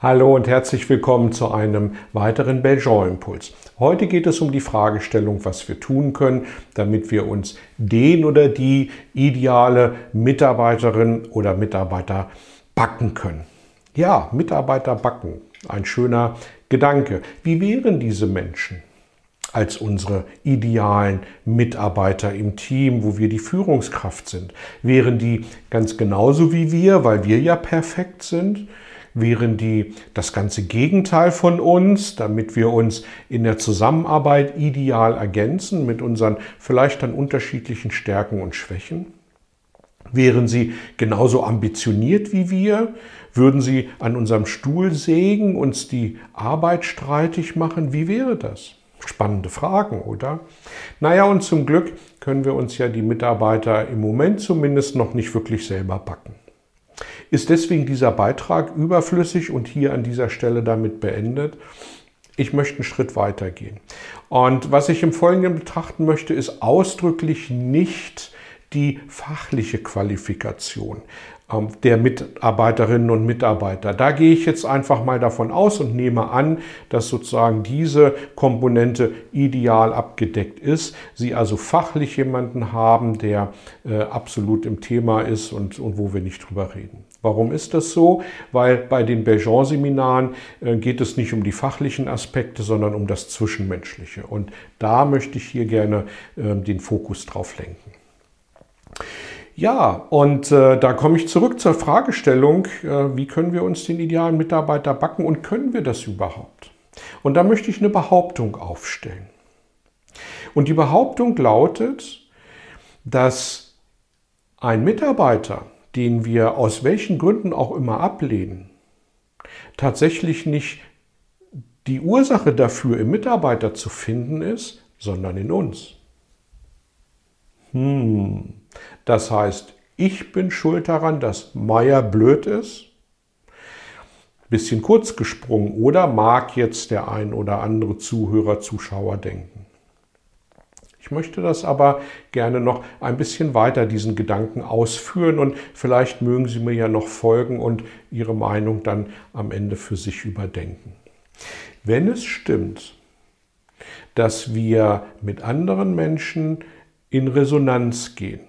Hallo und herzlich willkommen zu einem weiteren Belgian-Impuls. Heute geht es um die Fragestellung, was wir tun können, damit wir uns den oder die ideale Mitarbeiterin oder Mitarbeiter backen können. Ja, Mitarbeiter backen, ein schöner Gedanke. Wie wären diese Menschen? als unsere idealen Mitarbeiter im Team, wo wir die Führungskraft sind. Wären die ganz genauso wie wir, weil wir ja perfekt sind? Wären die das ganze Gegenteil von uns, damit wir uns in der Zusammenarbeit ideal ergänzen mit unseren vielleicht dann unterschiedlichen Stärken und Schwächen? Wären sie genauso ambitioniert wie wir? Würden sie an unserem Stuhl sägen, uns die Arbeit streitig machen? Wie wäre das? Spannende Fragen, oder? Naja, und zum Glück können wir uns ja die Mitarbeiter im Moment zumindest noch nicht wirklich selber backen. Ist deswegen dieser Beitrag überflüssig und hier an dieser Stelle damit beendet? Ich möchte einen Schritt weiter gehen. Und was ich im Folgenden betrachten möchte, ist ausdrücklich nicht die fachliche Qualifikation. Ähm, der Mitarbeiterinnen und Mitarbeiter. Da gehe ich jetzt einfach mal davon aus und nehme an, dass sozusagen diese Komponente ideal abgedeckt ist. Sie also fachlich jemanden haben, der äh, absolut im Thema ist und, und wo wir nicht drüber reden. Warum ist das so? Weil bei den Belgian-Seminaren äh, geht es nicht um die fachlichen Aspekte, sondern um das Zwischenmenschliche. Und da möchte ich hier gerne äh, den Fokus drauf lenken. Ja, und äh, da komme ich zurück zur Fragestellung, äh, wie können wir uns den idealen Mitarbeiter backen und können wir das überhaupt? Und da möchte ich eine Behauptung aufstellen. Und die Behauptung lautet, dass ein Mitarbeiter, den wir aus welchen Gründen auch immer ablehnen, tatsächlich nicht die Ursache dafür im Mitarbeiter zu finden ist, sondern in uns. Hm. Das heißt, ich bin schuld daran, dass Meier blöd ist. Bisschen kurz gesprungen, oder mag jetzt der ein oder andere Zuhörer, Zuschauer denken. Ich möchte das aber gerne noch ein bisschen weiter, diesen Gedanken ausführen und vielleicht mögen Sie mir ja noch folgen und Ihre Meinung dann am Ende für sich überdenken. Wenn es stimmt, dass wir mit anderen Menschen in Resonanz gehen.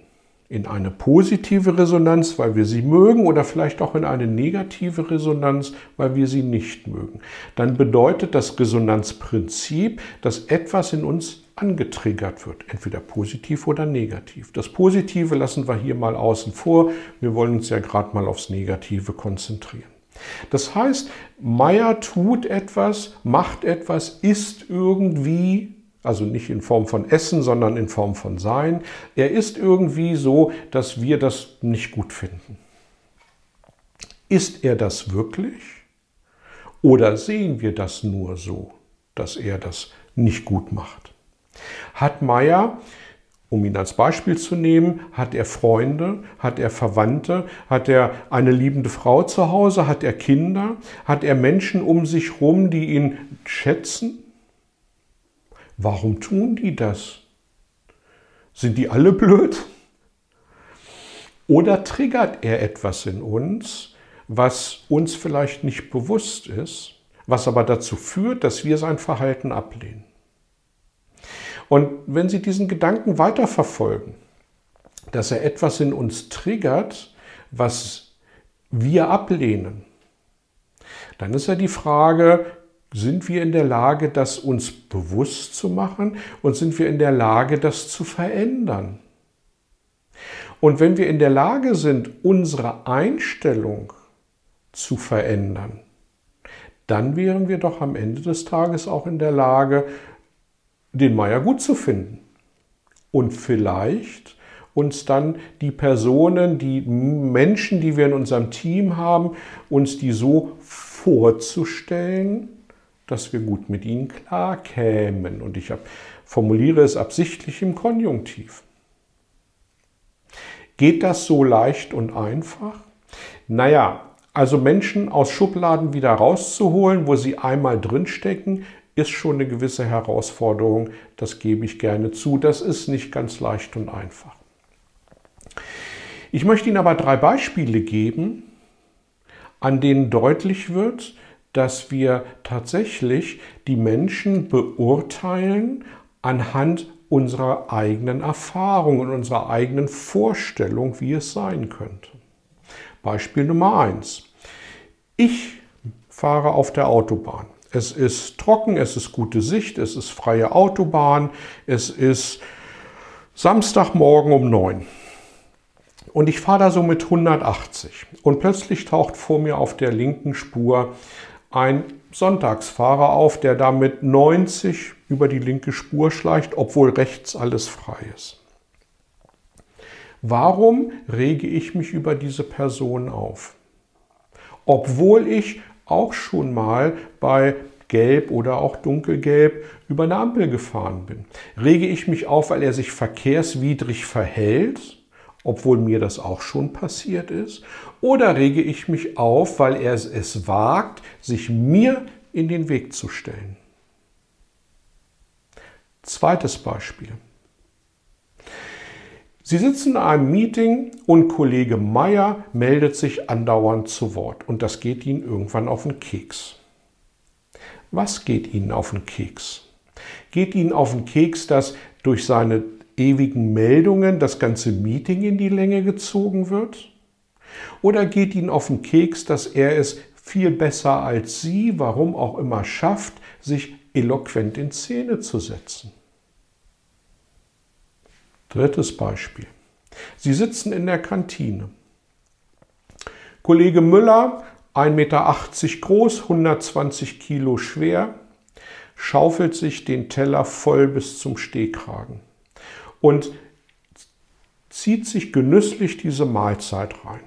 In eine positive Resonanz, weil wir sie mögen, oder vielleicht auch in eine negative Resonanz, weil wir sie nicht mögen. Dann bedeutet das Resonanzprinzip, dass etwas in uns angetriggert wird, entweder positiv oder negativ. Das Positive lassen wir hier mal außen vor. Wir wollen uns ja gerade mal aufs Negative konzentrieren. Das heißt, Meier tut etwas, macht etwas, ist irgendwie also nicht in Form von Essen, sondern in Form von Sein. Er ist irgendwie so, dass wir das nicht gut finden. Ist er das wirklich? Oder sehen wir das nur so, dass er das nicht gut macht? Hat Meyer, um ihn als Beispiel zu nehmen, hat er Freunde, hat er Verwandte, hat er eine liebende Frau zu Hause, hat er Kinder, hat er Menschen um sich herum, die ihn schätzen? Warum tun die das? Sind die alle blöd? Oder triggert er etwas in uns, was uns vielleicht nicht bewusst ist, was aber dazu führt, dass wir sein Verhalten ablehnen? Und wenn Sie diesen Gedanken weiterverfolgen, dass er etwas in uns triggert, was wir ablehnen, dann ist ja die Frage, sind wir in der Lage, das uns bewusst zu machen und sind wir in der Lage, das zu verändern? Und wenn wir in der Lage sind, unsere Einstellung zu verändern, dann wären wir doch am Ende des Tages auch in der Lage, den Meier gut zu finden und vielleicht uns dann die Personen, die Menschen, die wir in unserem Team haben, uns die so vorzustellen, dass wir gut mit ihnen klarkämen. Und ich formuliere es absichtlich im Konjunktiv. Geht das so leicht und einfach? Naja, also Menschen aus Schubladen wieder rauszuholen, wo sie einmal drinstecken, ist schon eine gewisse Herausforderung. Das gebe ich gerne zu. Das ist nicht ganz leicht und einfach. Ich möchte Ihnen aber drei Beispiele geben, an denen deutlich wird, dass wir tatsächlich die Menschen beurteilen anhand unserer eigenen Erfahrung und unserer eigenen Vorstellung, wie es sein könnte. Beispiel Nummer eins: Ich fahre auf der Autobahn. Es ist trocken, es ist gute Sicht, es ist freie Autobahn, es ist Samstagmorgen um neun. Und ich fahre da so mit 180. Und plötzlich taucht vor mir auf der linken Spur ein Sonntagsfahrer auf, der da mit 90 über die linke Spur schleicht, obwohl rechts alles frei ist. Warum rege ich mich über diese Person auf? Obwohl ich auch schon mal bei Gelb oder auch Dunkelgelb über eine Ampel gefahren bin. Rege ich mich auf, weil er sich verkehrswidrig verhält, obwohl mir das auch schon passiert ist? Oder rege ich mich auf, weil er es wagt, sich mir in den Weg zu stellen? Zweites Beispiel. Sie sitzen in einem Meeting und Kollege Meier meldet sich andauernd zu Wort und das geht Ihnen irgendwann auf den Keks. Was geht Ihnen auf den Keks? Geht Ihnen auf den Keks, dass durch seine ewigen Meldungen das ganze Meeting in die Länge gezogen wird? Oder geht Ihnen auf den Keks, dass er es viel besser als Sie, warum auch immer, schafft, sich eloquent in Szene zu setzen? Drittes Beispiel. Sie sitzen in der Kantine. Kollege Müller, 1,80 Meter groß, 120 Kilo schwer, schaufelt sich den Teller voll bis zum Stehkragen und zieht sich genüsslich diese Mahlzeit rein.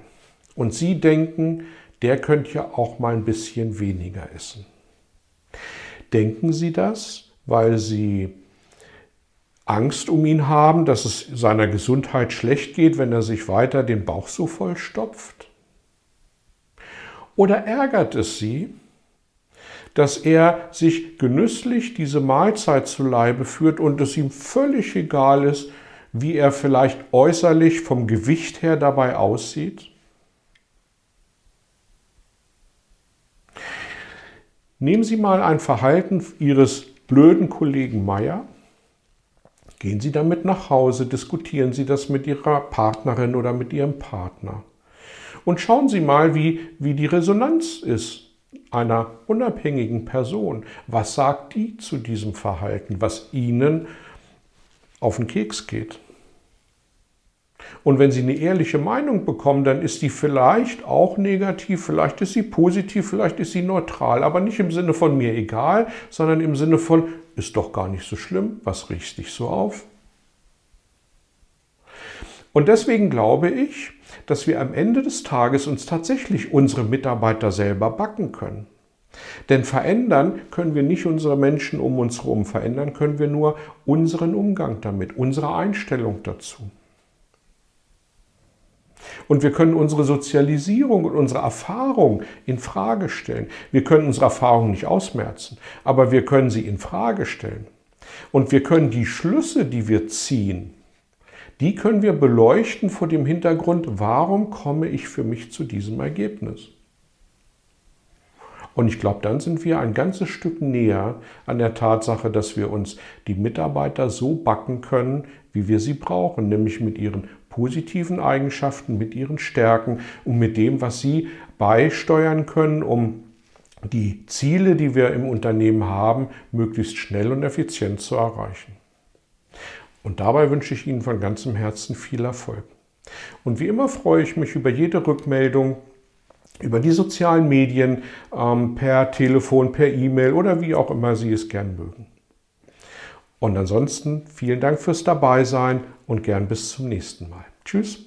Und Sie denken, der könnte ja auch mal ein bisschen weniger essen. Denken Sie das, weil Sie Angst um ihn haben, dass es seiner Gesundheit schlecht geht, wenn er sich weiter den Bauch so vollstopft? Oder ärgert es Sie, dass er sich genüsslich diese Mahlzeit zu Leibe führt und es ihm völlig egal ist, wie er vielleicht äußerlich vom Gewicht her dabei aussieht? Nehmen Sie mal ein Verhalten Ihres blöden Kollegen Meier. Gehen Sie damit nach Hause, diskutieren Sie das mit Ihrer Partnerin oder mit Ihrem Partner. Und schauen Sie mal, wie, wie die Resonanz ist einer unabhängigen Person. Was sagt die zu diesem Verhalten, was Ihnen auf den Keks geht? Und wenn Sie eine ehrliche Meinung bekommen, dann ist die vielleicht auch negativ, vielleicht ist sie positiv, vielleicht ist sie neutral, aber nicht im Sinne von mir egal, sondern im Sinne von ist doch gar nicht so schlimm, was riechst dich so auf? Und deswegen glaube ich, dass wir am Ende des Tages uns tatsächlich unsere Mitarbeiter selber backen können. Denn verändern können wir nicht unsere Menschen um uns herum, verändern können wir nur unseren Umgang damit, unsere Einstellung dazu. Und wir können unsere Sozialisierung und unsere Erfahrung in Frage stellen. Wir können unsere Erfahrung nicht ausmerzen, aber wir können sie in Frage stellen. Und wir können die Schlüsse, die wir ziehen, die können wir beleuchten vor dem Hintergrund, warum komme ich für mich zu diesem Ergebnis? Und ich glaube, dann sind wir ein ganzes Stück näher an der Tatsache, dass wir uns die Mitarbeiter so backen können, wie wir sie brauchen, nämlich mit ihren positiven Eigenschaften, mit ihren Stärken und mit dem, was sie beisteuern können, um die Ziele, die wir im Unternehmen haben, möglichst schnell und effizient zu erreichen. Und dabei wünsche ich Ihnen von ganzem Herzen viel Erfolg. Und wie immer freue ich mich über jede Rückmeldung, über die sozialen Medien, ähm, per Telefon, per E-Mail oder wie auch immer Sie es gern mögen. Und ansonsten vielen Dank fürs Dabeisein und gern bis zum nächsten Mal. Tschüss.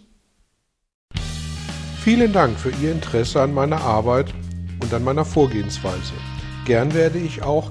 Vielen Dank für Ihr Interesse an meiner Arbeit und an meiner Vorgehensweise. Gern werde ich auch